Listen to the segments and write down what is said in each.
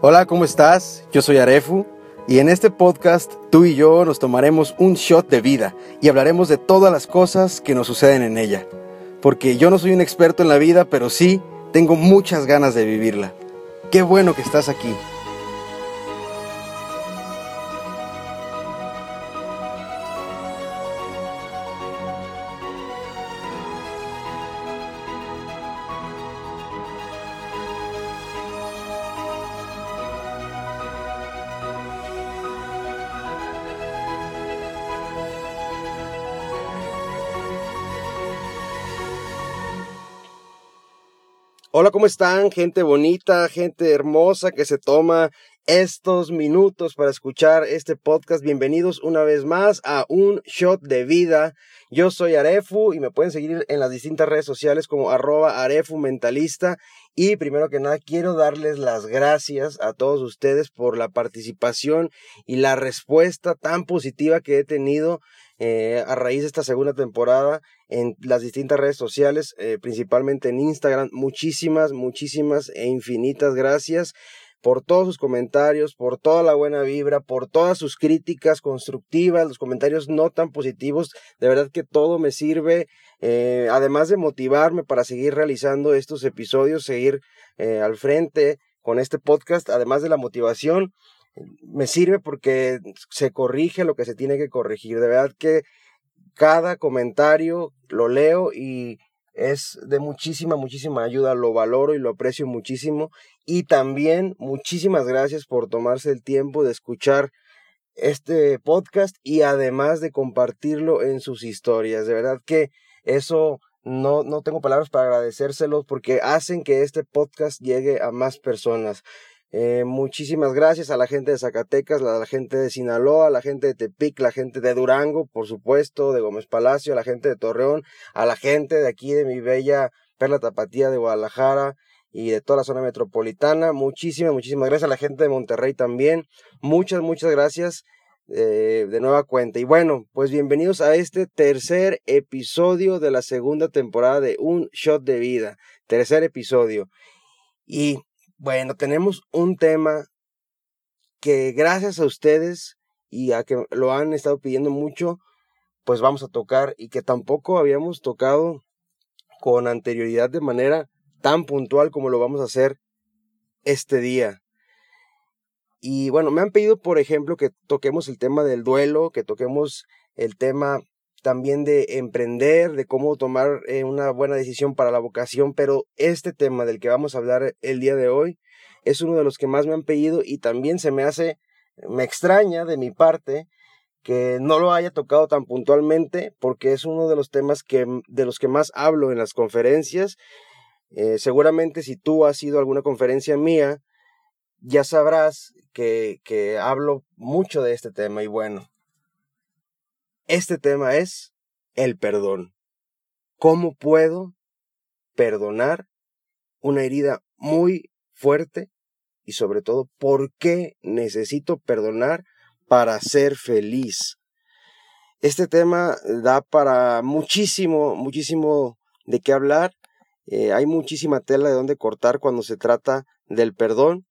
Hola, ¿cómo estás? Yo soy Arefu y en este podcast tú y yo nos tomaremos un shot de vida y hablaremos de todas las cosas que nos suceden en ella. Porque yo no soy un experto en la vida, pero sí tengo muchas ganas de vivirla. Qué bueno que estás aquí. Hola, ¿cómo están? Gente bonita, gente hermosa que se toma estos minutos para escuchar este podcast. Bienvenidos una vez más a un shot de vida. Yo soy Arefu y me pueden seguir en las distintas redes sociales como arroba Arefu Mentalista. Y primero que nada quiero darles las gracias a todos ustedes por la participación y la respuesta tan positiva que he tenido eh, a raíz de esta segunda temporada en las distintas redes sociales, eh, principalmente en Instagram. Muchísimas, muchísimas e infinitas gracias por todos sus comentarios, por toda la buena vibra, por todas sus críticas constructivas, los comentarios no tan positivos. De verdad que todo me sirve, eh, además de motivarme para seguir realizando estos episodios, seguir al frente con este podcast, además de la motivación me sirve porque se corrige lo que se tiene que corregir. De verdad que cada comentario lo leo y es de muchísima, muchísima ayuda, lo valoro y lo aprecio muchísimo. Y también muchísimas gracias por tomarse el tiempo de escuchar este podcast y además de compartirlo en sus historias. De verdad que eso no, no tengo palabras para agradecérselos porque hacen que este podcast llegue a más personas. Eh, muchísimas gracias a la gente de Zacatecas, a la gente de Sinaloa, a la gente de Tepic, la gente de Durango, por supuesto, de Gómez Palacio, a la gente de Torreón, a la gente de aquí de mi bella Perla Tapatía de Guadalajara y de toda la zona metropolitana. Muchísimas, muchísimas gracias a la gente de Monterrey también. Muchas, muchas gracias eh, de nueva cuenta. Y bueno, pues bienvenidos a este tercer episodio de la segunda temporada de Un Shot de Vida. Tercer episodio. Y bueno, tenemos un tema que gracias a ustedes y a que lo han estado pidiendo mucho, pues vamos a tocar y que tampoco habíamos tocado con anterioridad de manera tan puntual como lo vamos a hacer este día. Y bueno, me han pedido, por ejemplo, que toquemos el tema del duelo, que toquemos el tema también de emprender, de cómo tomar eh, una buena decisión para la vocación, pero este tema del que vamos a hablar el día de hoy es uno de los que más me han pedido y también se me hace, me extraña de mi parte que no lo haya tocado tan puntualmente porque es uno de los temas que, de los que más hablo en las conferencias. Eh, seguramente si tú has ido a alguna conferencia mía, ya sabrás que, que hablo mucho de este tema y bueno, este tema es el perdón. ¿Cómo puedo perdonar una herida muy fuerte? Y sobre todo, ¿por qué necesito perdonar para ser feliz? Este tema da para muchísimo, muchísimo de qué hablar. Eh, hay muchísima tela de dónde cortar cuando se trata del perdón.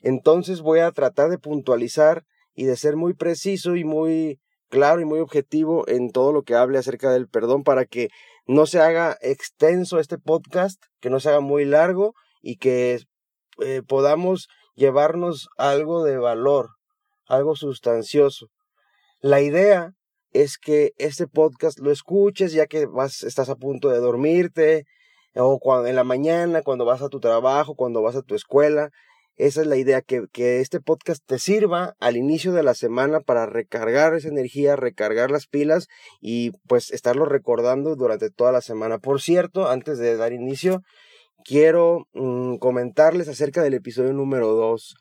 Entonces voy a tratar de puntualizar y de ser muy preciso y muy claro y muy objetivo en todo lo que hable acerca del perdón para que no se haga extenso este podcast, que no se haga muy largo y que eh, podamos llevarnos algo de valor, algo sustancioso. La idea es que este podcast lo escuches ya que vas, estás a punto de dormirte o cuando, en la mañana, cuando vas a tu trabajo, cuando vas a tu escuela, esa es la idea, que, que este podcast te sirva al inicio de la semana para recargar esa energía, recargar las pilas y pues estarlo recordando durante toda la semana. Por cierto, antes de dar inicio, quiero mm, comentarles acerca del episodio número 2,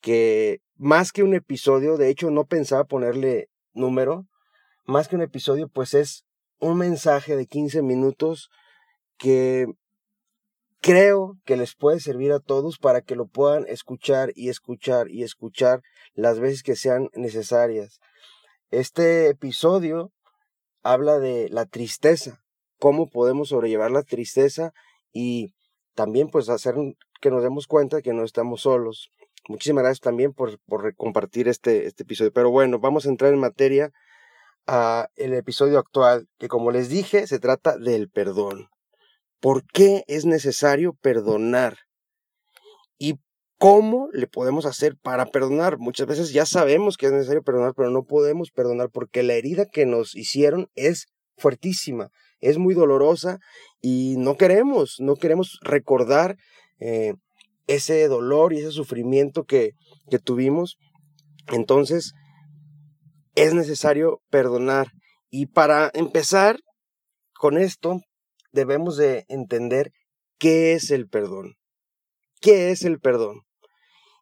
que más que un episodio, de hecho no pensaba ponerle número, más que un episodio, pues es un mensaje de 15 minutos que creo que les puede servir a todos para que lo puedan escuchar y escuchar y escuchar las veces que sean necesarias. Este episodio habla de la tristeza, cómo podemos sobrellevar la tristeza y también pues hacer que nos demos cuenta que no estamos solos. Muchísimas gracias también por, por compartir este, este episodio. Pero bueno, vamos a entrar en materia a el episodio actual, que como les dije, se trata del perdón. ¿Por qué es necesario perdonar? ¿Y cómo le podemos hacer para perdonar? Muchas veces ya sabemos que es necesario perdonar, pero no podemos perdonar porque la herida que nos hicieron es fuertísima, es muy dolorosa y no queremos, no queremos recordar eh, ese dolor y ese sufrimiento que, que tuvimos. Entonces, es necesario perdonar. Y para empezar con esto, debemos de entender qué es el perdón. ¿Qué es el perdón?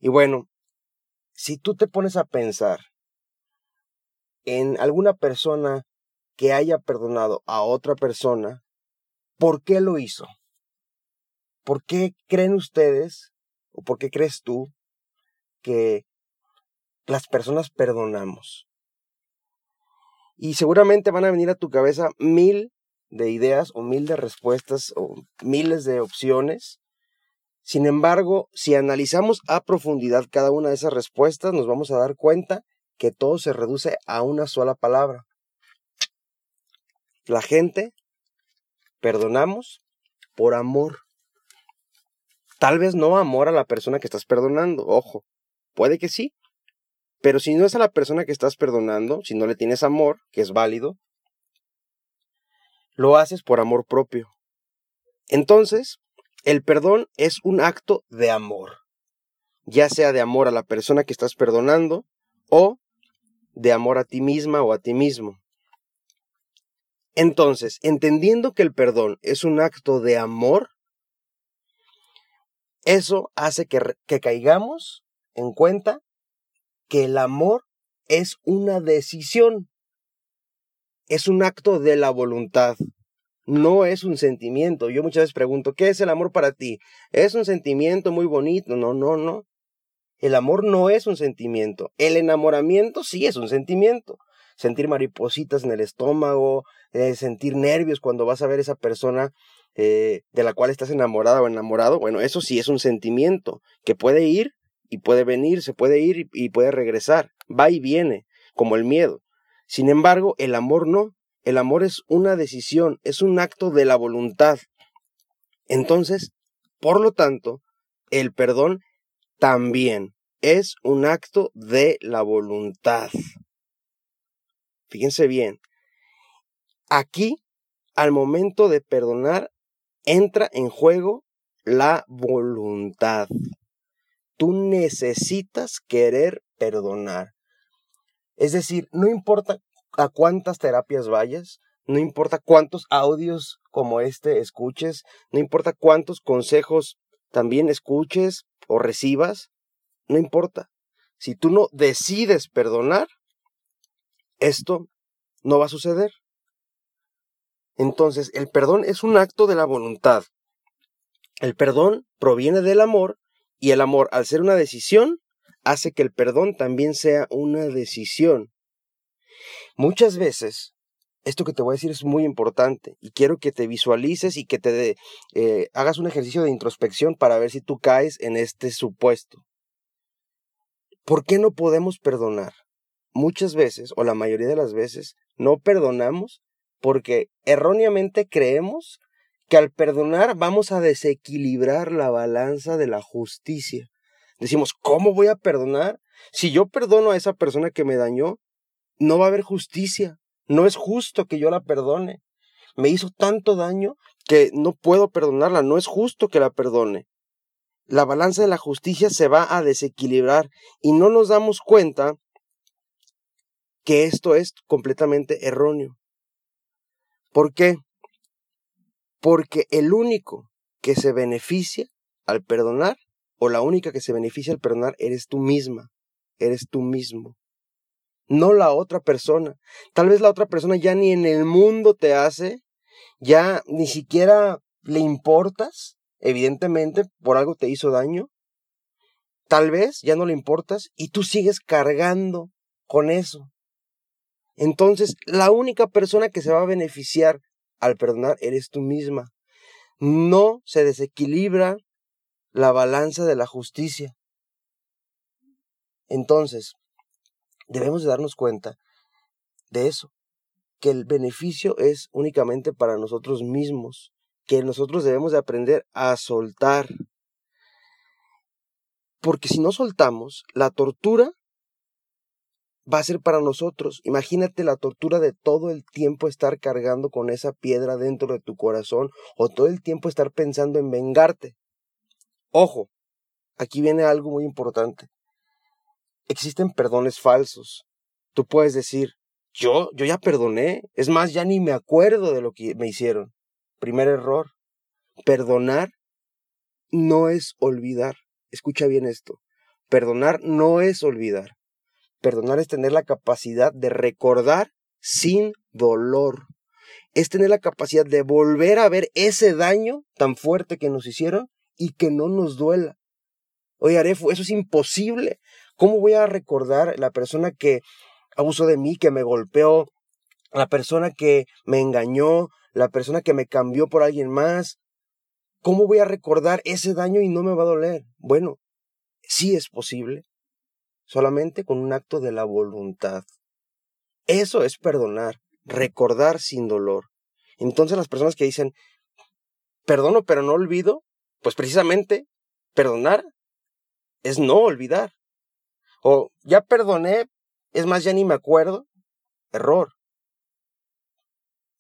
Y bueno, si tú te pones a pensar en alguna persona que haya perdonado a otra persona, ¿por qué lo hizo? ¿Por qué creen ustedes o por qué crees tú que las personas perdonamos? Y seguramente van a venir a tu cabeza mil de ideas o mil de respuestas o miles de opciones. Sin embargo, si analizamos a profundidad cada una de esas respuestas, nos vamos a dar cuenta que todo se reduce a una sola palabra. La gente perdonamos por amor. Tal vez no amor a la persona que estás perdonando, ojo, puede que sí, pero si no es a la persona que estás perdonando, si no le tienes amor, que es válido, lo haces por amor propio. Entonces, el perdón es un acto de amor, ya sea de amor a la persona que estás perdonando o de amor a ti misma o a ti mismo. Entonces, entendiendo que el perdón es un acto de amor, eso hace que, que caigamos en cuenta que el amor es una decisión, es un acto de la voluntad, no es un sentimiento. Yo muchas veces pregunto, ¿qué es el amor para ti? ¿Es un sentimiento muy bonito? No, no, no. El amor no es un sentimiento. El enamoramiento sí es un sentimiento. Sentir maripositas en el estómago, eh, sentir nervios cuando vas a ver a esa persona eh, de la cual estás enamorada o enamorado, bueno, eso sí es un sentimiento que puede ir y puede venir, se puede ir y puede regresar, va y viene, como el miedo. Sin embargo, el amor no, el amor es una decisión, es un acto de la voluntad. Entonces, por lo tanto, el perdón también es un acto de la voluntad. Fíjense bien, aquí, al momento de perdonar, entra en juego la voluntad. Tú necesitas querer perdonar. Es decir, no importa a cuántas terapias vayas, no importa cuántos audios como este escuches, no importa cuántos consejos también escuches o recibas, no importa. Si tú no decides perdonar, esto no va a suceder. Entonces, el perdón es un acto de la voluntad. El perdón proviene del amor y el amor, al ser una decisión, hace que el perdón también sea una decisión. Muchas veces, esto que te voy a decir es muy importante y quiero que te visualices y que te eh, hagas un ejercicio de introspección para ver si tú caes en este supuesto. ¿Por qué no podemos perdonar? Muchas veces, o la mayoría de las veces, no perdonamos porque erróneamente creemos que al perdonar vamos a desequilibrar la balanza de la justicia. Decimos, ¿cómo voy a perdonar? Si yo perdono a esa persona que me dañó, no va a haber justicia. No es justo que yo la perdone. Me hizo tanto daño que no puedo perdonarla. No es justo que la perdone. La balanza de la justicia se va a desequilibrar y no nos damos cuenta que esto es completamente erróneo. ¿Por qué? Porque el único que se beneficia al perdonar, o la única que se beneficia al perdonar, eres tú misma, eres tú mismo. No la otra persona. Tal vez la otra persona ya ni en el mundo te hace, ya ni siquiera le importas, evidentemente por algo te hizo daño. Tal vez ya no le importas y tú sigues cargando con eso. Entonces, la única persona que se va a beneficiar al perdonar eres tú misma. No se desequilibra la balanza de la justicia. Entonces, debemos de darnos cuenta de eso, que el beneficio es únicamente para nosotros mismos, que nosotros debemos de aprender a soltar. Porque si no soltamos, la tortura va a ser para nosotros. Imagínate la tortura de todo el tiempo estar cargando con esa piedra dentro de tu corazón o todo el tiempo estar pensando en vengarte. Ojo, aquí viene algo muy importante. Existen perdones falsos. Tú puedes decir, yo, yo ya perdoné. Es más, ya ni me acuerdo de lo que me hicieron. Primer error. Perdonar no es olvidar. Escucha bien esto. Perdonar no es olvidar. Perdonar es tener la capacidad de recordar sin dolor. Es tener la capacidad de volver a ver ese daño tan fuerte que nos hicieron y que no nos duela. Oye, Arefo, eso es imposible. ¿Cómo voy a recordar la persona que abusó de mí, que me golpeó, la persona que me engañó, la persona que me cambió por alguien más? ¿Cómo voy a recordar ese daño y no me va a doler? Bueno, sí es posible, solamente con un acto de la voluntad. Eso es perdonar, recordar sin dolor. Entonces las personas que dicen, perdono pero no olvido, pues precisamente perdonar es no olvidar. O ya perdoné, es más, ya ni me acuerdo. Error.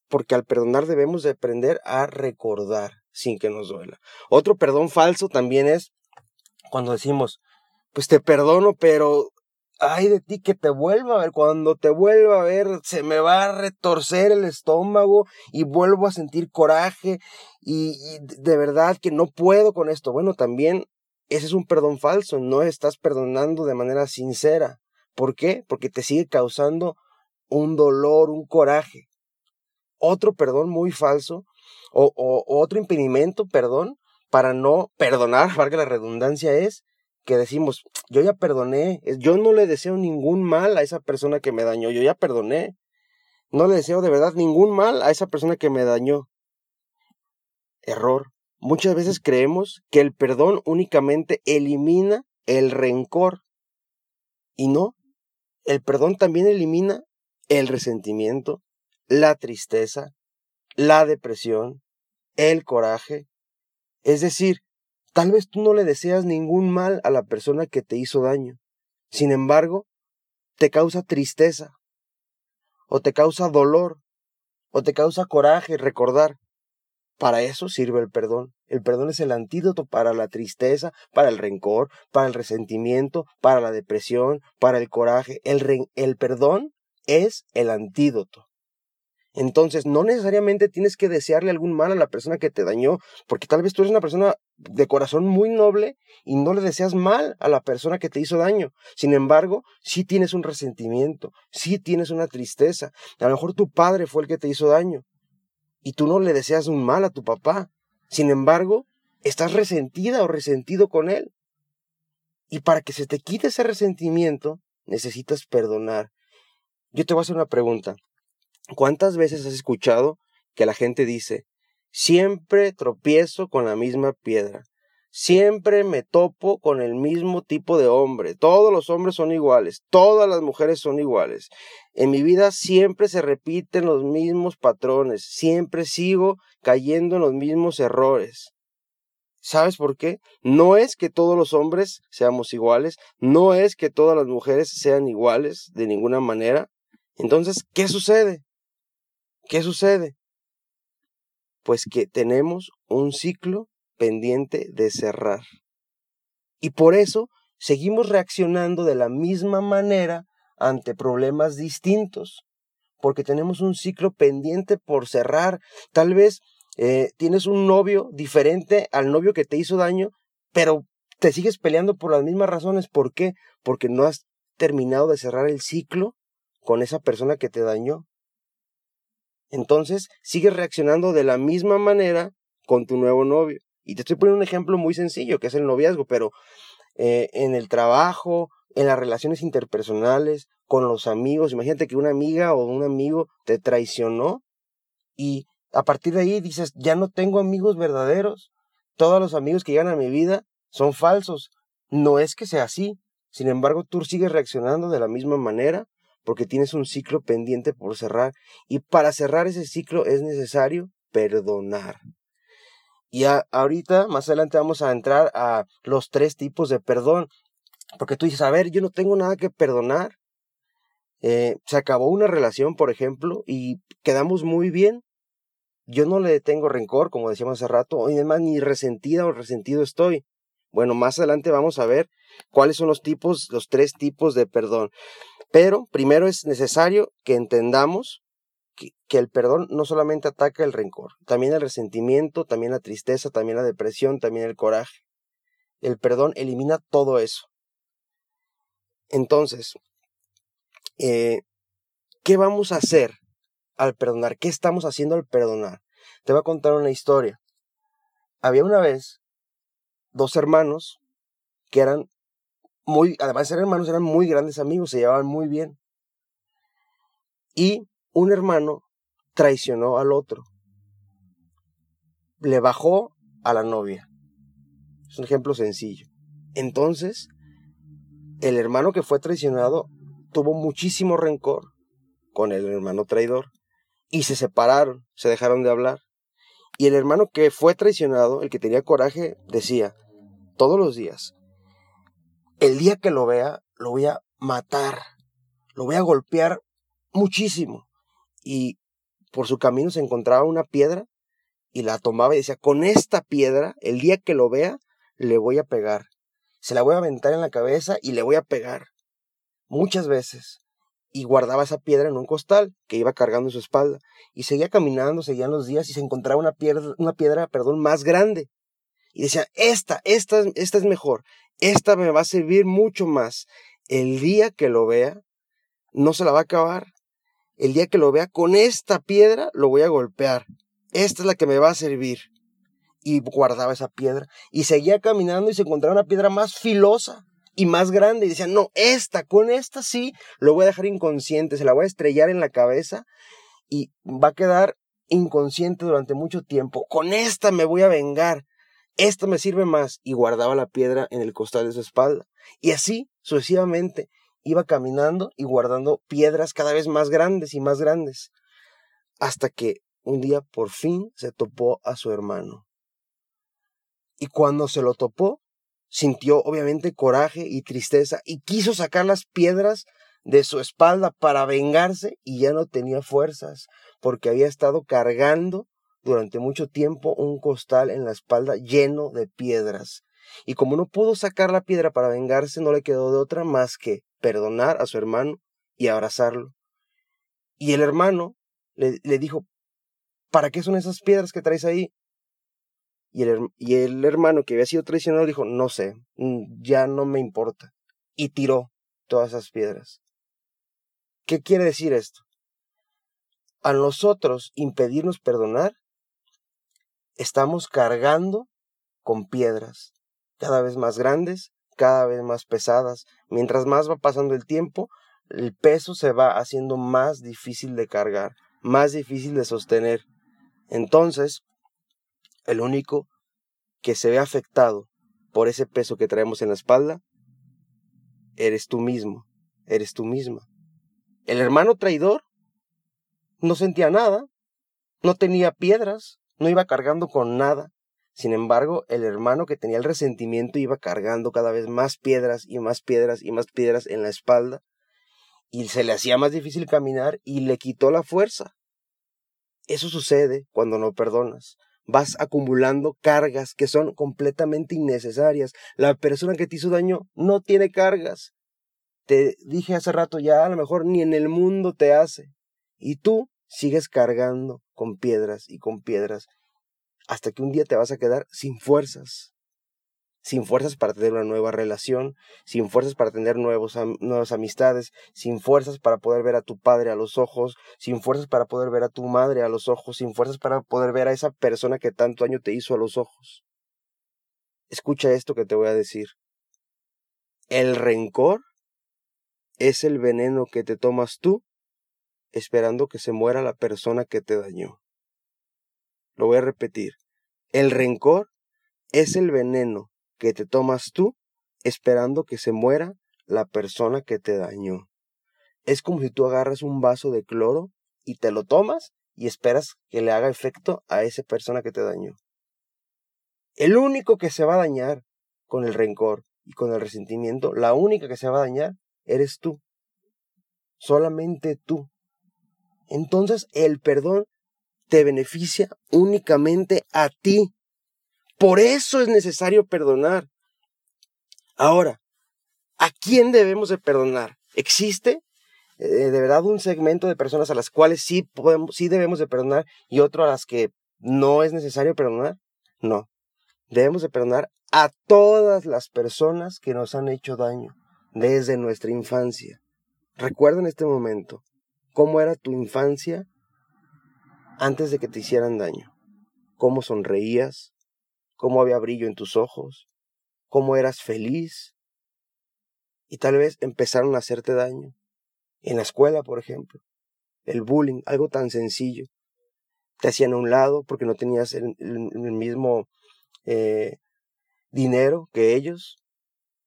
Porque al perdonar debemos de aprender a recordar sin que nos duela. Otro perdón falso también es cuando decimos, pues te perdono, pero ay de ti que te vuelva a ver, cuando te vuelva a ver se me va a retorcer el estómago y vuelvo a sentir coraje y, de verdad que no puedo con esto. Bueno, también ese es un perdón falso, no estás perdonando de manera sincera. ¿Por qué? Porque te sigue causando un dolor, un coraje. Otro perdón muy falso o, o otro impedimento, perdón, para no perdonar, valga la redundancia, es que decimos, yo ya perdoné, yo no le deseo ningún mal a esa persona que me dañó, yo ya perdoné. No le deseo de verdad ningún mal a esa persona que me dañó. Error. Muchas veces creemos que el perdón únicamente elimina el rencor. Y no, el perdón también elimina el resentimiento, la tristeza, la depresión, el coraje. Es decir, tal vez tú no le deseas ningún mal a la persona que te hizo daño. Sin embargo, te causa tristeza, o te causa dolor, o te causa coraje recordar para eso sirve el perdón. El perdón es el antídoto para la tristeza, para el rencor, para el resentimiento, para la depresión, para el coraje. El, el perdón es el antídoto. Entonces, no necesariamente tienes que desearle algún mal a la persona que te dañó, porque tal vez tú eres una persona de corazón muy noble y no le deseas mal a la persona que te hizo daño. Sin embargo, sí tienes un resentimiento, sí tienes una tristeza. A lo mejor tu padre fue el que te hizo daño y tú no le deseas un mal a tu papá. Sin embargo, estás resentida o resentido con él. Y para que se te quite ese resentimiento, necesitas perdonar. Yo te voy a hacer una pregunta. ¿Cuántas veces has escuchado que la gente dice, siempre tropiezo con la misma piedra? Siempre me topo con el mismo tipo de hombre. Todos los hombres son iguales. Todas las mujeres son iguales. En mi vida siempre se repiten los mismos patrones. Siempre sigo cayendo en los mismos errores. ¿Sabes por qué? No es que todos los hombres seamos iguales. No es que todas las mujeres sean iguales de ninguna manera. Entonces, ¿qué sucede? ¿Qué sucede? Pues que tenemos un ciclo pendiente de cerrar. Y por eso seguimos reaccionando de la misma manera ante problemas distintos, porque tenemos un ciclo pendiente por cerrar. Tal vez eh, tienes un novio diferente al novio que te hizo daño, pero te sigues peleando por las mismas razones. ¿Por qué? Porque no has terminado de cerrar el ciclo con esa persona que te dañó. Entonces, sigues reaccionando de la misma manera con tu nuevo novio. Y te estoy poniendo un ejemplo muy sencillo, que es el noviazgo, pero eh, en el trabajo, en las relaciones interpersonales, con los amigos, imagínate que una amiga o un amigo te traicionó y a partir de ahí dices, ya no tengo amigos verdaderos, todos los amigos que llegan a mi vida son falsos. No es que sea así, Sin embargo, tú sigues reaccionando de la misma manera porque tienes un ciclo pendiente por cerrar. Y para cerrar ese ciclo es necesario perdonar. Y ahorita, más adelante, vamos a entrar a los tres tipos de perdón. Porque tú dices, a ver, yo no tengo nada que perdonar. Eh, se acabó una relación, por ejemplo, y quedamos muy bien. Yo no le tengo rencor, como decíamos hace rato, y además ni resentida o resentido estoy. Bueno, más adelante vamos a ver cuáles son los tipos, los tres tipos de perdón. Pero primero es necesario que entendamos que, el perdón no solamente ataca el rencor, también el resentimiento, también la tristeza, también la depresión, también el coraje. El perdón elimina todo eso. Entonces, eh, ¿qué vamos a hacer al perdonar? ¿Qué estamos haciendo al perdonar? Te voy a contar una historia. Había una vez dos hermanos que eran muy, además de ser hermanos, eran muy grandes amigos, se llevaban muy bien. Y un hermano traicionó al otro. Le bajó a la novia. Es un ejemplo sencillo. Entonces, el hermano que fue traicionado tuvo muchísimo rencor con el hermano traidor y se separaron, se dejaron de hablar. Y el hermano que fue traicionado, el que tenía coraje, decía todos los días, el día que lo vea, lo voy a matar, lo voy a golpear muchísimo. Y por su camino se encontraba una piedra y la tomaba y decía, con esta piedra, el día que lo vea, le voy a pegar. Se la voy a aventar en la cabeza y le voy a pegar. Muchas veces. Y guardaba esa piedra en un costal que iba cargando en su espalda. Y seguía caminando, seguían los días y se encontraba una piedra, una piedra perdón, más grande. Y decía, esta, esta, esta es mejor. Esta me va a servir mucho más. El día que lo vea, no se la va a acabar. El día que lo vea, con esta piedra lo voy a golpear. Esta es la que me va a servir. Y guardaba esa piedra. Y seguía caminando y se encontraba una piedra más filosa y más grande. Y decía, no, esta, con esta sí, lo voy a dejar inconsciente. Se la voy a estrellar en la cabeza y va a quedar inconsciente durante mucho tiempo. Con esta me voy a vengar esta me sirve más, y guardaba la piedra en el costal de su espalda. Y así, sucesivamente, iba caminando y guardando piedras cada vez más grandes y más grandes, hasta que un día por fin se topó a su hermano. Y cuando se lo topó, sintió obviamente coraje y tristeza y quiso sacar las piedras de su espalda para vengarse y ya no tenía fuerzas porque había estado cargando durante mucho tiempo un costal en la espalda lleno de piedras. Y como no pudo sacar la piedra para vengarse, no le quedó de otra más que perdonar a su hermano y abrazarlo. Y el hermano le, dijo, ¿para qué son esas piedras que traes ahí? Y el, y el hermano que había sido traicionado dijo, no sé, mm, ya no me importa. Y tiró todas esas piedras. ¿Qué quiere decir esto? A nosotros impedirnos perdonar estamos cargando con piedras cada vez más grandes, cada vez más pesadas. Mientras más va pasando el tiempo, el peso se va haciendo más difícil de cargar, más difícil de sostener. Entonces, el único que se ve afectado por ese peso que traemos en la espalda, eres tú mismo, eres tú misma. El hermano traidor no sentía nada, no tenía piedras, no iba cargando con nada. Sin embargo, el hermano que tenía el resentimiento iba cargando cada vez más piedras y más piedras y más piedras en la espalda, y se le hacía más difícil caminar y le quitó la fuerza. Eso sucede cuando no perdonas. Vas acumulando cargas que son completamente innecesarias. La persona que te hizo daño no tiene cargas. Te dije hace rato ya, a lo mejor ni en el mundo te hace. Y tú sigues cargando con piedras y con piedras hasta que un día te vas a quedar sin fuerzas. Sin fuerzas para tener una nueva relación, sin fuerzas para tener nuevos, nuevas amistades, sin fuerzas para poder ver a tu padre a los ojos, sin fuerzas para poder ver a tu madre a los ojos, sin fuerzas para poder ver a esa persona que tanto daño te hizo a los ojos. Escucha esto que te voy a decir. El rencor es el veneno que te tomas tú esperando que se muera la persona que te dañó. Lo voy a repetir. El rencor es el veneno que te tomas tú esperando que se muera la persona que te dañó. Es como si tú agarras un vaso de cloro y te lo tomas y esperas que le haga efecto a esa persona que te dañó. El único que se va a dañar con el rencor y con el resentimiento, la única que se va a dañar eres tú. Solamente tú. Entonces el perdón te beneficia únicamente a ti. Por eso es necesario perdonar. Ahora, ¿a quién debemos de perdonar? ¿Existe eh, de verdad un segmento de personas a las cuales sí, podemos, sí debemos de perdonar y otro a las que no es necesario perdonar? No. Debemos de perdonar a todas las personas que nos han hecho daño desde nuestra infancia. Recuerda en este momento cómo era tu infancia antes de que te hicieran daño. Cómo sonreías, cómo había brillo en tus ojos, cómo eras feliz. Y tal vez empezaron a hacerte daño en la escuela, por ejemplo, el bullying, algo tan sencillo. Te hacían a un lado porque no tenías el, mismo eh, dinero que ellos.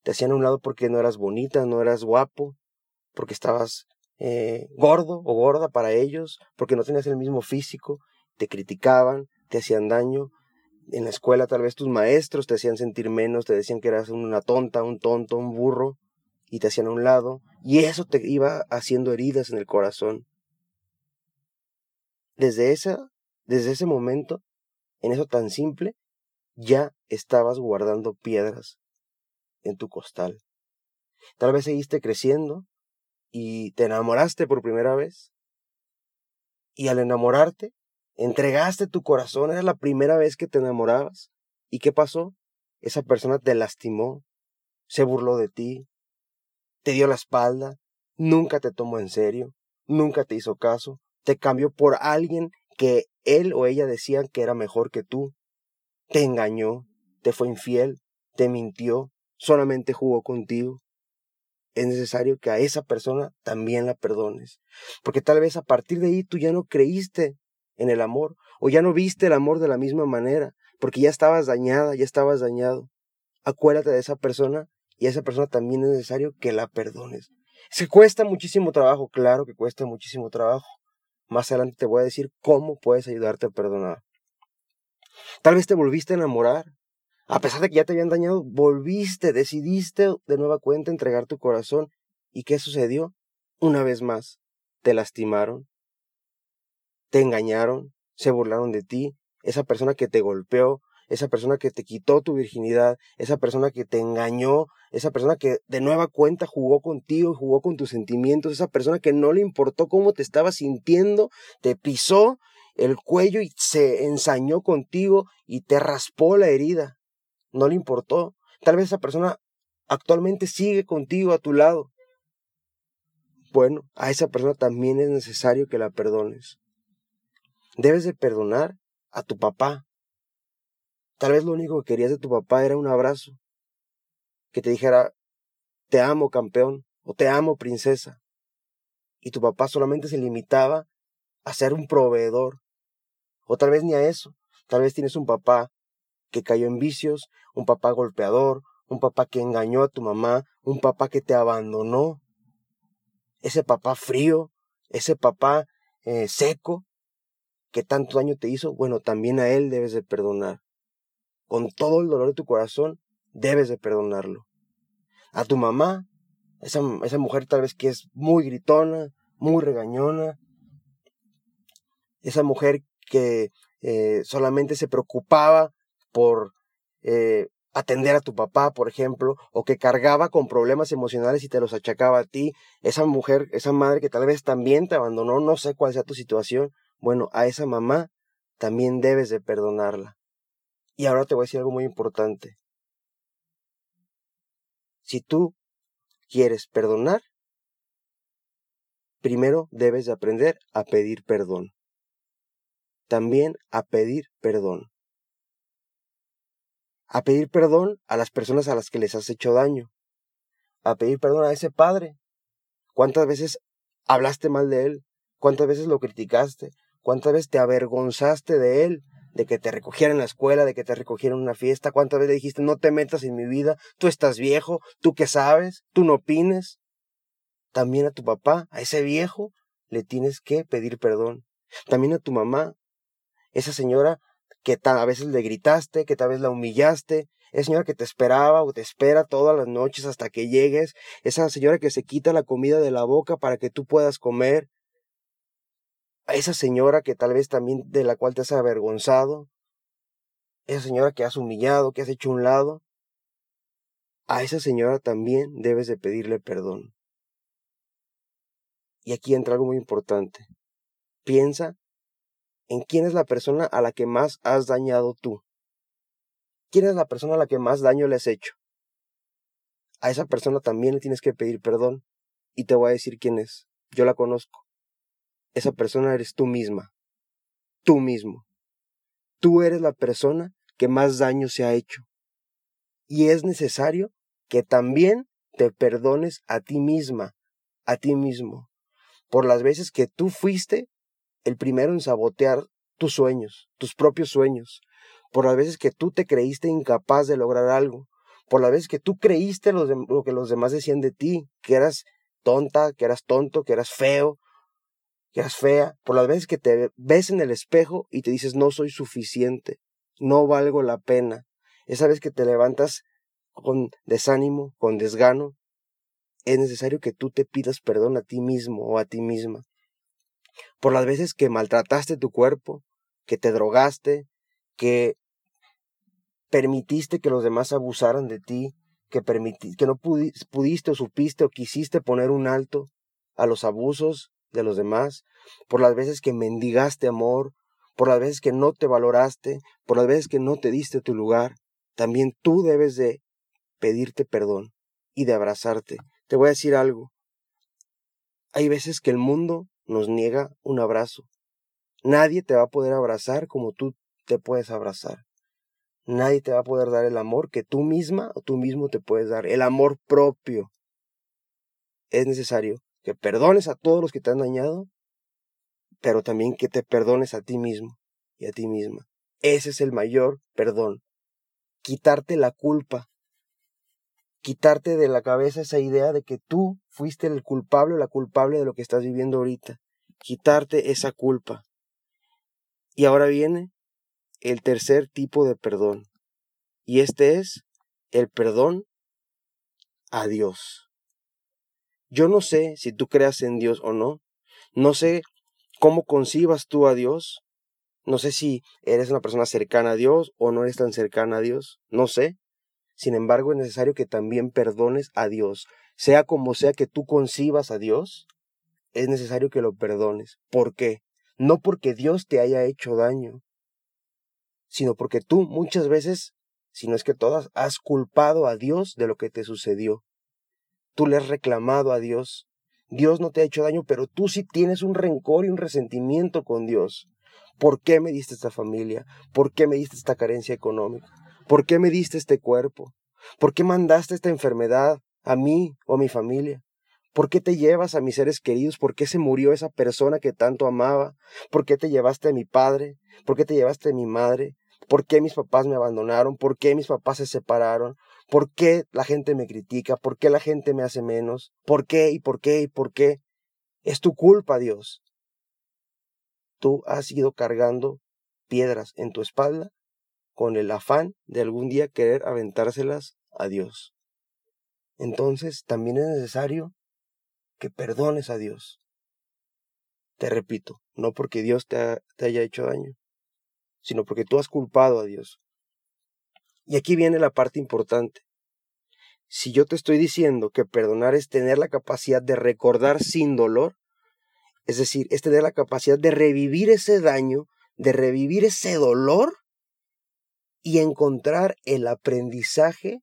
Te hacían a un lado porque no eras bonita, no eras guapo, porque estabas eh, gordo o gorda para ellos, porque no tenías el mismo físico. Te criticaban, te hacían daño. En la escuela tal vez tus maestros te hacían sentir menos, te decían que eras una tonta, un tonto, un burro y te hacían a un lado, y eso te iba haciendo heridas en el corazón. Desde esa, desde ese momento, en eso tan simple, ya estabas guardando piedras en tu costal. Tal vez seguiste creciendo y te enamoraste por primera vez. Y al enamorarte, entregaste tu corazón, era la primera vez que te enamorabas. ¿Y qué pasó? Esa persona te lastimó, se burló de ti, te dio la espalda, nunca te tomó en serio, nunca te hizo caso, te cambió por alguien que él o ella decían que era mejor que tú, te engañó, te fue infiel, te mintió, solamente jugó contigo. Es necesario que a esa persona también la perdones, porque tal vez a partir de ahí tú ya no creíste en el amor o ya no viste el amor de la misma manera, porque ya estabas dañada, ya estabas dañado. Acuérdate de esa persona y a esa persona también es necesario que la perdones. Se cuesta muchísimo trabajo, claro que cuesta muchísimo trabajo. Más adelante te voy a decir cómo puedes ayudarte a perdonar. Tal vez te volviste a enamorar. A pesar de que ya te habían dañado, volviste, decidiste de nueva cuenta entregar tu corazón. ¿Y qué sucedió? Una vez más, te lastimaron, te engañaron, se burlaron de ti, esa persona que te golpeó, esa persona que te quitó tu virginidad, esa persona que te engañó, esa persona que de nueva cuenta jugó contigo, jugó con tus sentimientos, esa persona que no le importó cómo te estabas sintiendo, te pisó el cuello y se ensañó contigo y te raspó la herida. No le importó. Tal vez esa persona actualmente sigue contigo a tu lado. Bueno, a esa persona también es necesario que la perdones. Debes de perdonar a tu papá, Tal vez lo único que querías de tu papá era un abrazo, que te dijera, te amo campeón o te amo princesa. Y tu papá solamente se limitaba a ser un proveedor. O tal vez ni a eso. Tal vez tienes un papá que cayó en vicios, un papá golpeador, un papá que engañó a tu mamá, un papá que te abandonó. Ese papá frío, ese papá eh, seco que tanto daño te hizo, bueno, también a él debes de perdonar con todo el dolor de tu corazón, debes de perdonarlo. A tu mamá, esa, esa mujer tal vez que es muy gritona, muy regañona, esa mujer que eh, solamente se preocupaba por eh, atender a tu papá, por ejemplo, o que cargaba con problemas emocionales y te los achacaba a ti, esa mujer, esa madre que tal vez también te abandonó, no sé cuál sea tu situación, bueno, a esa mamá también debes de perdonarla. Y ahora te voy a decir algo muy importante. Si tú quieres perdonar, primero debes de aprender a pedir perdón. También a pedir perdón. A pedir perdón a las personas a las que les has hecho daño. A pedir perdón a ese padre. ¿Cuántas veces hablaste mal de él? ¿Cuántas veces lo criticaste? ¿Cuántas veces te avergonzaste de él? de que te recogiera en la escuela, de que te recogiera en una fiesta. ¿Cuántas veces le dijiste, no te metas en mi vida, tú estás viejo, tú qué sabes, tú no opines? También a tu papá, a ese viejo, le tienes que pedir perdón. También a tu mamá, esa señora que a veces le gritaste, que tal vez la humillaste, esa señora que te esperaba o te espera todas las noches hasta que llegues, esa señora que se quita la comida de la boca para que tú puedas comer, esa señora que tal vez también de la cual te has avergonzado, esa señora que has humillado, que has hecho un lado, a esa señora también debes de pedirle perdón. Y aquí entra algo muy importante. Piensa en quién es la persona a la que más has dañado tú. ¿Quién es la persona a la que más daño le has hecho? A esa persona también le tienes que pedir perdón. Y te voy a decir quién es. Yo la conozco. Esa persona eres tú misma. Tú mismo. Tú eres la persona que más daño se ha hecho. Y es necesario que también te perdones a ti misma, a ti mismo, por las veces que tú fuiste el primero en sabotear tus sueños, tus propios sueños, por las veces que tú te creíste incapaz de lograr algo, por las veces que tú creíste lo, que los demás decían de ti, que eras tonta, que eras tonto, que eras feo, que eras fea, por las veces que te ves en el espejo y te dices no soy suficiente, no valgo la pena, esa vez que te levantas con desánimo, con desgano, es necesario que tú te pidas perdón a ti mismo o a ti misma. Por las veces que maltrataste tu cuerpo, que te drogaste, que permitiste que los demás abusaran de ti, que, que no pudiste o supiste o quisiste poner un alto a los abusos de los demás, por las veces que mendigaste amor, por las veces que no te valoraste, por las veces que no te diste tu lugar, también tú debes de pedirte perdón y de abrazarte. Te voy a decir algo. Hay veces que el mundo nos niega un abrazo. Nadie te va a poder abrazar como tú te puedes abrazar. Nadie te va a poder dar el amor que tú misma o tú mismo te puedes dar, el amor propio. Es necesario que perdones a todos los que te han dañado, pero también que te perdones a ti mismo y a ti misma. Ese es el mayor perdón. Quitarte la culpa. Quitarte de la cabeza esa idea de que tú fuiste el culpable o la culpable de lo que estás viviendo ahorita. Quitarte esa culpa. Y ahora viene el tercer tipo de perdón. Y este es el perdón a Dios. Yo no sé si tú creas en Dios o no. No sé cómo concibas tú a Dios. No sé si eres una persona cercana a Dios o no eres tan cercana a Dios. No sé. Sin embargo, es necesario que también perdones a Dios. Sea como sea que tú concibas a Dios, es necesario que lo perdones. ¿Por qué? No porque Dios te haya hecho daño, sino porque tú muchas veces, si no es que todas, has culpado a Dios de lo que te sucedió. Tú le has reclamado a Dios. Dios no te ha hecho daño, pero tú sí tienes un rencor y un resentimiento con Dios. ¿Por qué me diste esta familia? ¿Por qué me diste esta carencia económica? ¿Por qué me diste este cuerpo? ¿Por qué mandaste esta enfermedad a mí o a mi familia? ¿Por qué te llevas a mis seres queridos? ¿Por qué se murió esa persona que tanto amaba? ¿Por qué te llevaste a mi padre? ¿Por qué te llevaste a mi madre? ¿Por qué mis papás me abandonaron? ¿Por qué mis papás se separaron? ¿Por qué la gente me critica? ¿Por qué la gente me hace menos? ¿Por qué y por qué y por qué? Es tu culpa, Dios. Tú has ido cargando piedras en tu espalda con el afán de algún día querer aventárselas a Dios. Entonces también es necesario que perdones a Dios. Te repito, no porque Dios te, haya hecho daño, sino porque tú has culpado a Dios. Y aquí viene la parte importante. Si yo te estoy diciendo que perdonar es tener la capacidad de recordar sin dolor, es decir, es tener la capacidad de revivir ese daño, de revivir ese dolor y encontrar el aprendizaje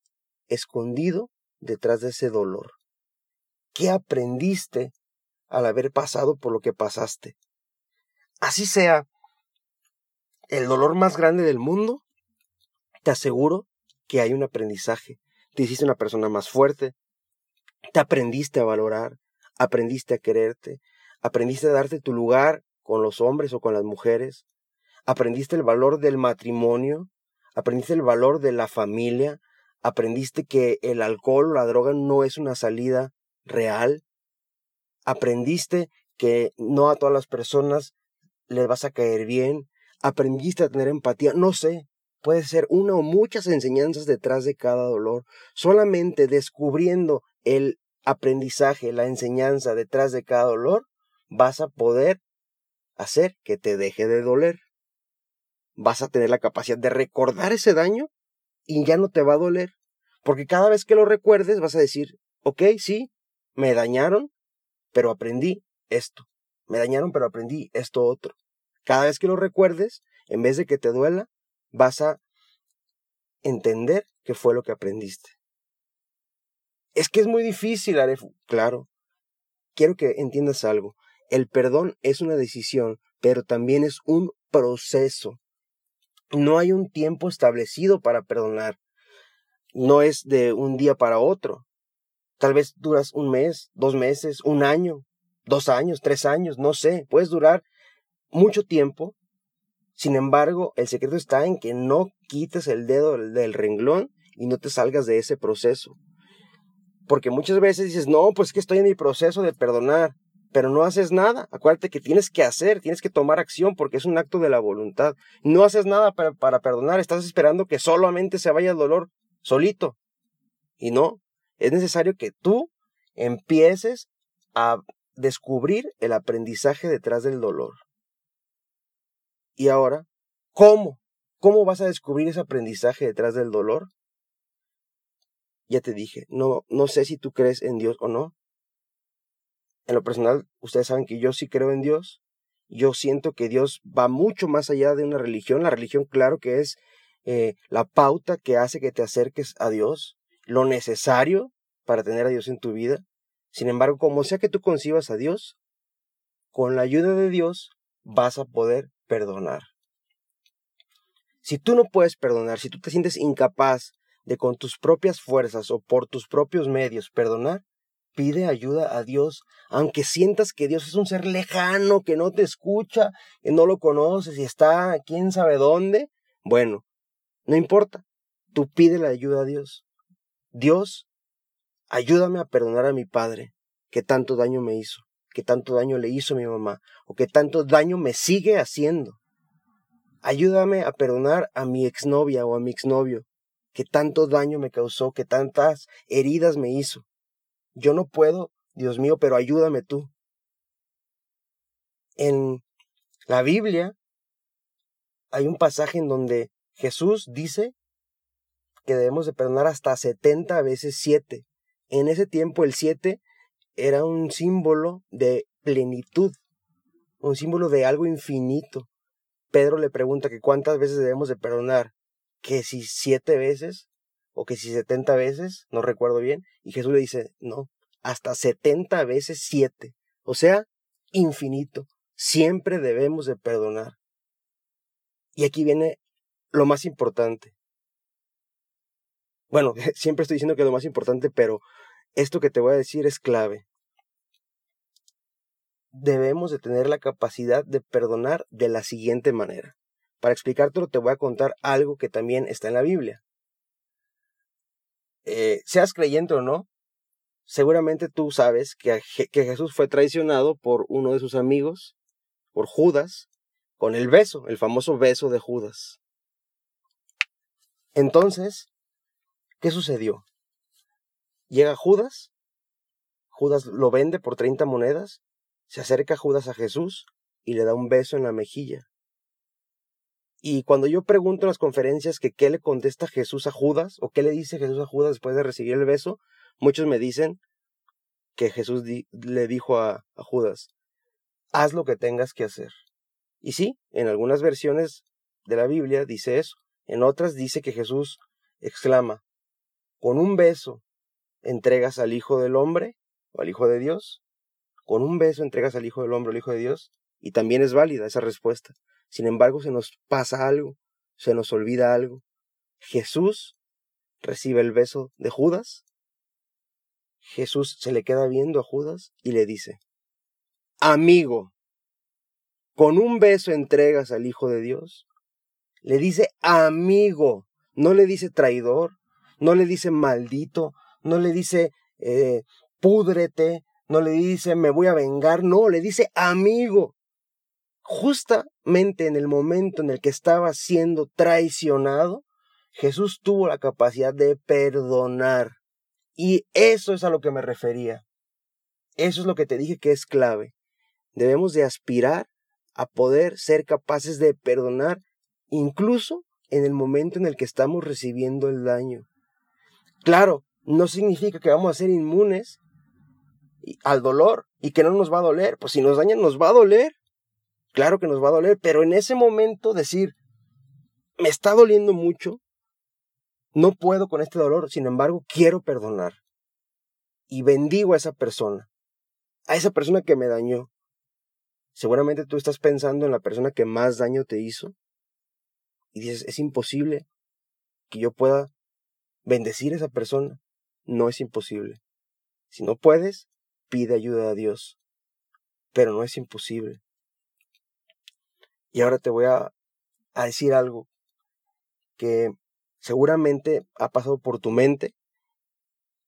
escondido detrás de ese dolor. ¿Qué aprendiste al haber pasado por lo que pasaste? Así sea el dolor más grande del mundo, te aseguro que hay un aprendizaje. Te hiciste una persona más fuerte, te aprendiste a valorar, aprendiste a quererte, aprendiste a darte tu lugar con los hombres o con las mujeres, aprendiste el valor del matrimonio, aprendiste el valor de la familia, aprendiste que el alcohol o la droga no es una salida real, aprendiste que no a todas las personas les vas a caer bien, aprendiste a tener empatía, no sé, puede ser una o muchas enseñanzas detrás de cada dolor. Solamente descubriendo el aprendizaje, la enseñanza detrás de cada dolor, vas a poder hacer que te deje de doler. Vas a tener la capacidad de recordar ese daño y ya no te va a doler. Porque cada vez que lo recuerdes vas a decir, ok, sí, me dañaron, pero aprendí esto. Me dañaron, pero aprendí esto otro. Cada vez que lo recuerdes, en vez de que te duela, vas a entender qué fue lo que aprendiste. Es que es muy difícil, Arefu. Claro. Quiero que entiendas algo. El perdón es una decisión, pero también es un proceso. No hay un tiempo establecido para perdonar. No es de un día para otro. Tal vez duras un mes, dos meses, un año, dos años, tres años, no sé. Puedes durar mucho tiempo. Sin embargo, el secreto está en que no quites el dedo del renglón y no te salgas de ese proceso. Porque muchas veces dices, no, pues que estoy en mi proceso de perdonar, pero no haces nada. Acuérdate que tienes que hacer, tienes que tomar acción porque es un acto de la voluntad. No haces nada para, para perdonar, estás esperando que solamente se vaya el dolor solito. Y no, es necesario que tú empieces a descubrir el aprendizaje detrás del dolor. Y ahora, ¿cómo? ¿Cómo vas a descubrir ese aprendizaje detrás del dolor? Ya te dije, no, no sé si tú crees en Dios o no. En lo personal, ustedes saben que yo sí creo en Dios. Yo siento que Dios va mucho más allá de una religión. La religión, claro que es eh, la pauta que hace que te acerques a Dios, lo necesario para tener a Dios en tu vida. Sin embargo, como sea que tú concibas a Dios, con la ayuda de Dios vas a poder perdonar. Si tú no puedes perdonar, si tú te sientes incapaz de con tus propias fuerzas o por tus propios medios perdonar, pide ayuda a Dios, aunque sientas que Dios es un ser lejano, que no te escucha, que no lo conoces y está quién sabe dónde. Bueno, no importa, tú pide la ayuda a Dios. Dios, ayúdame a perdonar a mi padre, que tanto daño me hizo que tanto daño le hizo a mi mamá o que tanto daño me sigue haciendo. Ayúdame a perdonar a mi exnovia o a mi exnovio que tanto daño me causó, que tantas heridas me hizo. Yo no puedo, Dios mío, pero ayúdame tú. En la Biblia hay un pasaje en donde Jesús dice que debemos de perdonar hasta 70 veces 7. En ese tiempo el 7 era un símbolo de plenitud, un símbolo de algo infinito. Pedro le pregunta que cuántas veces debemos de perdonar, que si siete veces o que si setenta veces, no recuerdo bien, y Jesús le dice, no, hasta setenta veces siete, o sea, infinito, siempre debemos de perdonar. Y aquí viene lo más importante. Bueno, siempre estoy diciendo que lo más importante, pero esto que te voy a decir es clave. Debemos de tener la capacidad de perdonar de la siguiente manera. Para explicártelo te voy a contar algo que también está en la Biblia. Eh, seas creyente o no, seguramente tú sabes que, que Jesús fue traicionado por uno de sus amigos, por Judas, con el beso, el famoso beso de Judas. Entonces, ¿qué sucedió? Llega Judas, Judas lo vende por 30 monedas, se acerca Judas a Jesús y le da un beso en la mejilla. Y cuando yo pregunto en las conferencias que qué le contesta Jesús a Judas o qué le dice Jesús a Judas después de recibir el beso, muchos me dicen que Jesús le dijo a, a Judas, haz lo que tengas que hacer. Y sí, en algunas versiones de la Biblia dice eso, en otras dice que Jesús exclama, con un beso entregas al Hijo del Hombre o al Hijo de Dios? ¿Con un beso entregas al Hijo del Hombre o al Hijo de Dios? Y también es válida esa respuesta. Sin embargo, se nos pasa algo, se nos olvida algo. Jesús recibe el beso de Judas. Jesús se le queda viendo a Judas y le dice, amigo. con un beso entregas al Hijo de Dios. Le dice amigo, no le dice traidor, no le dice maldito, no le dice eh, púdrete, no le dice me voy a vengar, no, le dice amigo. Justamente en el momento en el que estaba siendo traicionado, Jesús tuvo la capacidad de perdonar. Y eso es a lo que me refería. Eso es lo que te dije que es clave. Debemos de aspirar a poder ser capaces de perdonar incluso en el momento en el que estamos recibiendo el daño. Claro, no significa que vamos a ser inmunes al dolor y que no nos va a doler. Pues si nos dañan, nos va a doler. Claro que nos va a doler, pero en ese momento decir, me está doliendo mucho, no puedo con este dolor, sin embargo, quiero perdonar. Y bendigo a esa persona, a esa persona que me dañó, Seguramente tú estás pensando en la persona que más daño te hizo y dices, es imposible que yo pueda bendecir a esa persona. No es imposible. Si no puedes, pide ayuda a Dios. Pero no es imposible. Y ahora te voy a, a decir algo que seguramente ha pasado por tu mente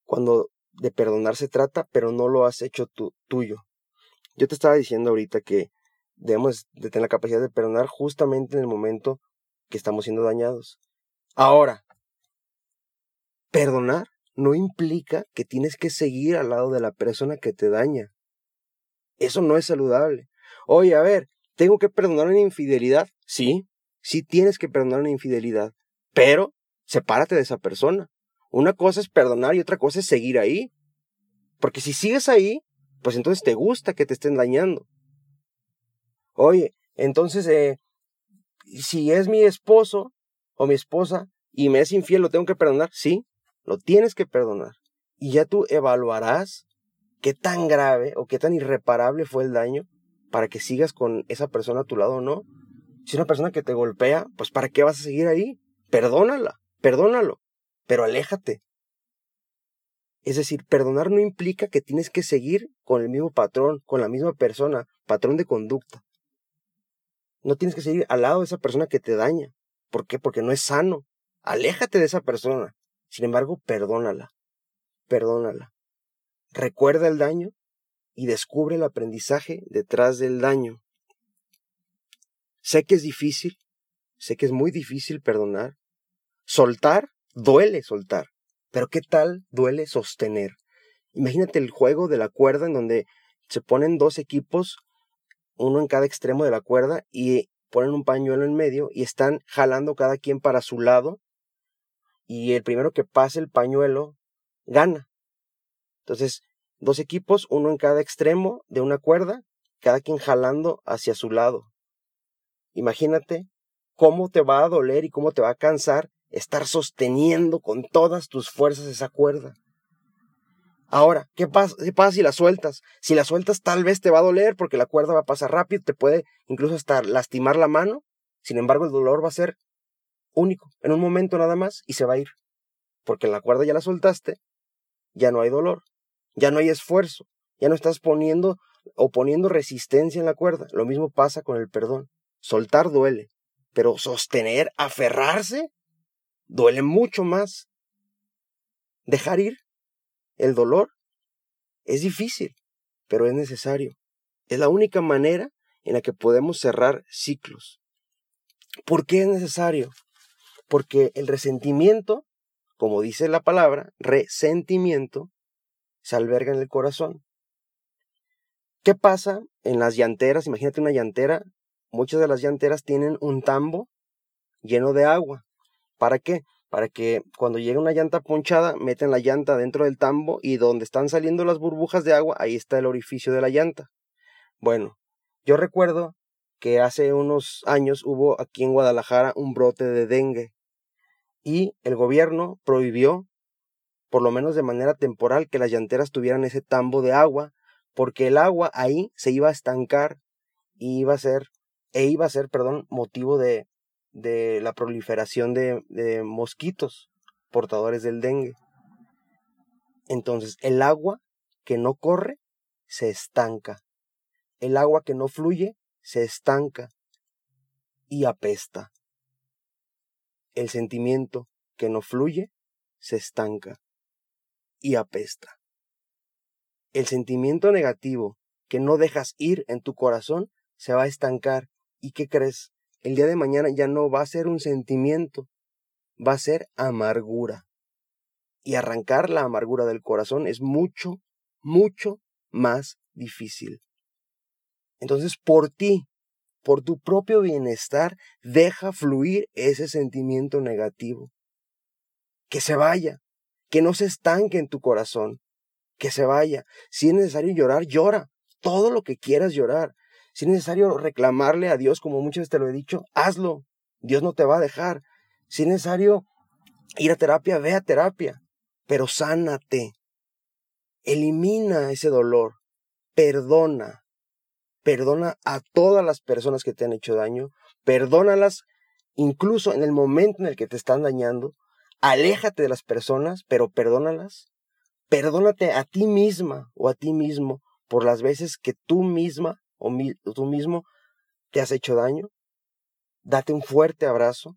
cuando de perdonar se trata, pero no lo has hecho tuyo. Yo te estaba diciendo ahorita que debemos de tener la capacidad de perdonar justamente en el momento que estamos siendo dañados. Ahora, perdonar no implica que tienes que seguir al lado de la persona que te daña. Eso no es saludable. Oye, a ver, ¿tengo que perdonar una infidelidad? Sí, sí tienes que perdonar una infidelidad, pero sepárate de esa persona. Una cosa es perdonar y otra cosa es seguir ahí. Porque si sigues ahí, pues entonces te gusta que te estén dañando. Oye, entonces, eh, si es mi esposo o mi esposa y me es infiel, ¿lo tengo que perdonar? Sí, lo tienes que perdonar. Y ya tú evaluarás qué tan grave o qué tan irreparable fue el daño para que sigas con esa persona a tu lado o no. Si una persona que te golpea, pues ¿para qué vas a seguir ahí? Perdónala, perdónalo, pero aléjate. Es decir, perdonar no implica que tienes que seguir con el mismo patrón, con la misma persona, patrón de conducta. No tienes que seguir al lado de esa persona que te daña. ¿Por qué? Porque no es sano. Aléjate de esa persona. Sin embargo, perdónala. Perdónala. Recuerda el daño y descubre el aprendizaje detrás del daño. Sé que es difícil, sé que es muy difícil perdonar. Soltar, duele soltar. Pero ¿qué tal duele sostener? Imagínate el juego de la cuerda en donde se ponen dos equipos, uno en cada extremo de la cuerda, y ponen un pañuelo en medio y están jalando cada quien para su lado. Y el primero que pase el pañuelo gana. Entonces, dos equipos, uno en cada extremo de una cuerda, cada quien jalando hacia su lado. Imagínate cómo te va a doler y cómo te va a cansar estar sosteniendo con todas tus fuerzas esa cuerda. Ahora, ¿qué pasa, ¿qué pasa si la sueltas? Si la sueltas tal vez te va a doler porque la cuerda va a pasar rápido, te puede incluso hasta lastimar la mano. Sin embargo, el dolor va a ser único, en un momento nada más, y se va a ir. Porque la cuerda ya la soltaste, ya no hay dolor, ya no hay esfuerzo, ya no estás poniendo o poniendo resistencia en la cuerda. Lo mismo pasa con el perdón. Soltar duele, pero sostener, aferrarse, duele mucho más. Dejar ir el dolor es difícil, pero es necesario. Es la única manera en la que podemos cerrar ciclos. ¿Por qué es necesario? Porque el resentimiento, como dice la palabra, resentimiento, se alberga en el corazón. ¿Qué pasa en las llanteras? Imagínate una llantera. Muchas de las llanteras tienen un tambo lleno de agua. ¿Para qué? Para que cuando llegue una llanta ponchada, meten la llanta dentro del tambo y donde están saliendo las burbujas de agua, ahí está el orificio de la llanta. Bueno, yo recuerdo que hace unos años hubo aquí en Guadalajara un brote de dengue y el gobierno prohibió, por lo menos de manera temporal, que las llanteras tuvieran ese tambo de agua, porque el agua ahí se iba a estancar y iba a ser, e iba a ser, perdón, motivo de, de la proliferación de, de mosquitos portadores del dengue. Entonces, el agua que no corre se estanca. El agua que no fluye se estanca y apesta. El sentimiento que no fluye se estanca y apesta. El sentimiento negativo que no dejas ir en tu corazón se va a estancar. ¿Y qué crees? El día de mañana ya no va a ser un sentimiento, va a ser amargura. Y arrancar la amargura del corazón es mucho, mucho más difícil. Entonces, por ti, por tu propio bienestar, deja fluir ese sentimiento negativo. Que se vaya, que no se estanque en tu corazón, que se vaya. Si es necesario llorar, llora, todo lo que quieras llorar. Si es necesario reclamarle a Dios, como muchas veces te lo he dicho, hazlo. Dios no te va a dejar. Si es necesario ir a terapia, ve a terapia, pero sánate. Elimina ese dolor. Perdona. Perdona a todas las personas que te han hecho daño. Perdónalas incluso en el momento en el que te están dañando. Aléjate de las personas, pero perdónalas. Perdónate a ti misma o a ti mismo por las veces que tú misma o tú mismo te has hecho daño. Date un fuerte abrazo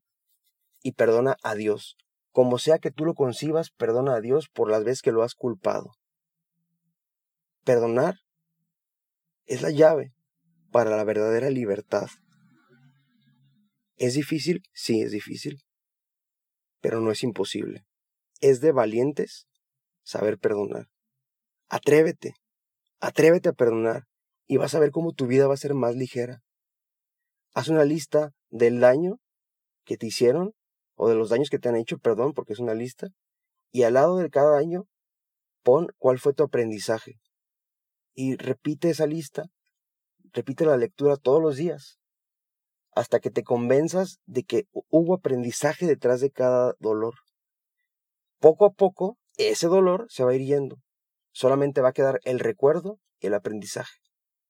y perdona a Dios. Como sea que tú lo concibas, perdona a Dios por las veces que lo has culpado. Perdonar es la llave para la verdadera libertad. ¿Es difícil? Sí, es difícil, pero no es imposible. Es de valientes saber perdonar. Atrévete, atrévete a perdonar y vas a ver cómo tu vida va a ser más ligera. Haz una lista del daño que te hicieron o de los daños que te han hecho, perdón, porque es una lista, y al lado de cada daño pon cuál fue tu aprendizaje. Y repite esa lista, repite la lectura todos los días, hasta que te convenzas de que hubo aprendizaje detrás de cada dolor. Poco a poco, ese dolor se va a ir yendo. Solamente va a quedar el recuerdo y el aprendizaje.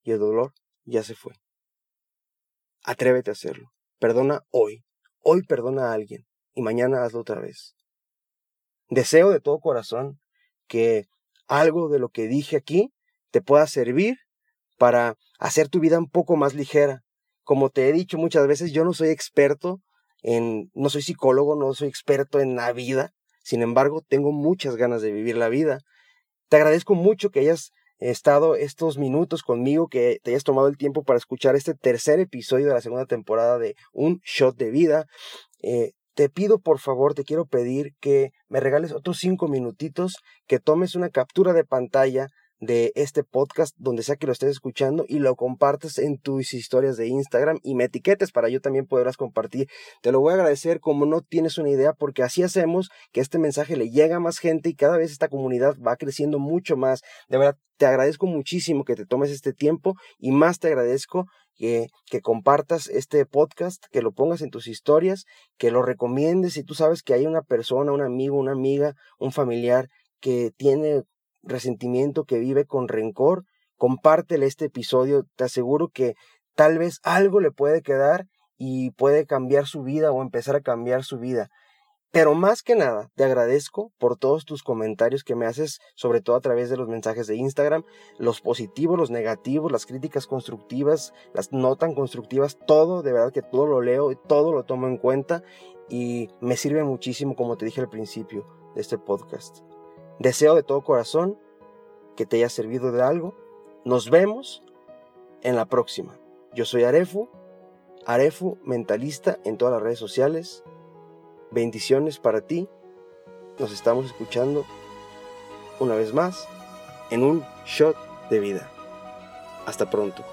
Y el dolor ya se fue. Atrévete a hacerlo. Perdona hoy. Hoy perdona a alguien y mañana hazlo otra vez. Deseo de todo corazón que algo de lo que dije aquí te pueda servir para hacer tu vida un poco más ligera. Como te he dicho muchas veces, yo no soy experto en, no soy psicólogo, no soy experto en la vida, sin embargo, tengo muchas ganas de vivir la vida. Te agradezco mucho que hayas estado estos minutos conmigo, que te hayas tomado el tiempo para escuchar este tercer episodio de la segunda temporada de Un Shot de Vida. Eh, te pido por favor, te quiero pedir que me regales otros cinco minutitos, que tomes una captura de pantalla de este podcast, donde sea que lo estés escuchando, y lo compartas en tus historias de Instagram y me etiquetes para yo también poderlas compartir. Te lo voy a agradecer como no tienes una idea, porque así hacemos que este mensaje le llegue a más gente y cada vez esta comunidad va creciendo mucho más. De verdad, te agradezco muchísimo que te tomes este tiempo y más te agradezco que, que, compartas este podcast, que lo pongas en tus historias, que lo recomiendes si tú sabes que hay una persona, un amigo, una amiga, un familiar que tiene resentimiento, que vive con rencor, compártele este episodio, te aseguro que tal vez algo le puede quedar y puede cambiar su vida o empezar a cambiar su vida. Pero más que nada, te agradezco por todos tus comentarios que me haces, sobre todo a través de los mensajes de Instagram, los positivos, los negativos, las críticas constructivas, las no tan constructivas, todo, de verdad que todo lo leo y todo lo tomo en cuenta y me sirve muchísimo, como te dije al principio de este podcast. Deseo de todo corazón que te haya servido de algo. Nos vemos en la próxima. Yo soy Arefu, Arefu Mentalista en todas las redes sociales. Bendiciones para ti. Nos estamos escuchando una vez más en un shot de vida. Hasta pronto.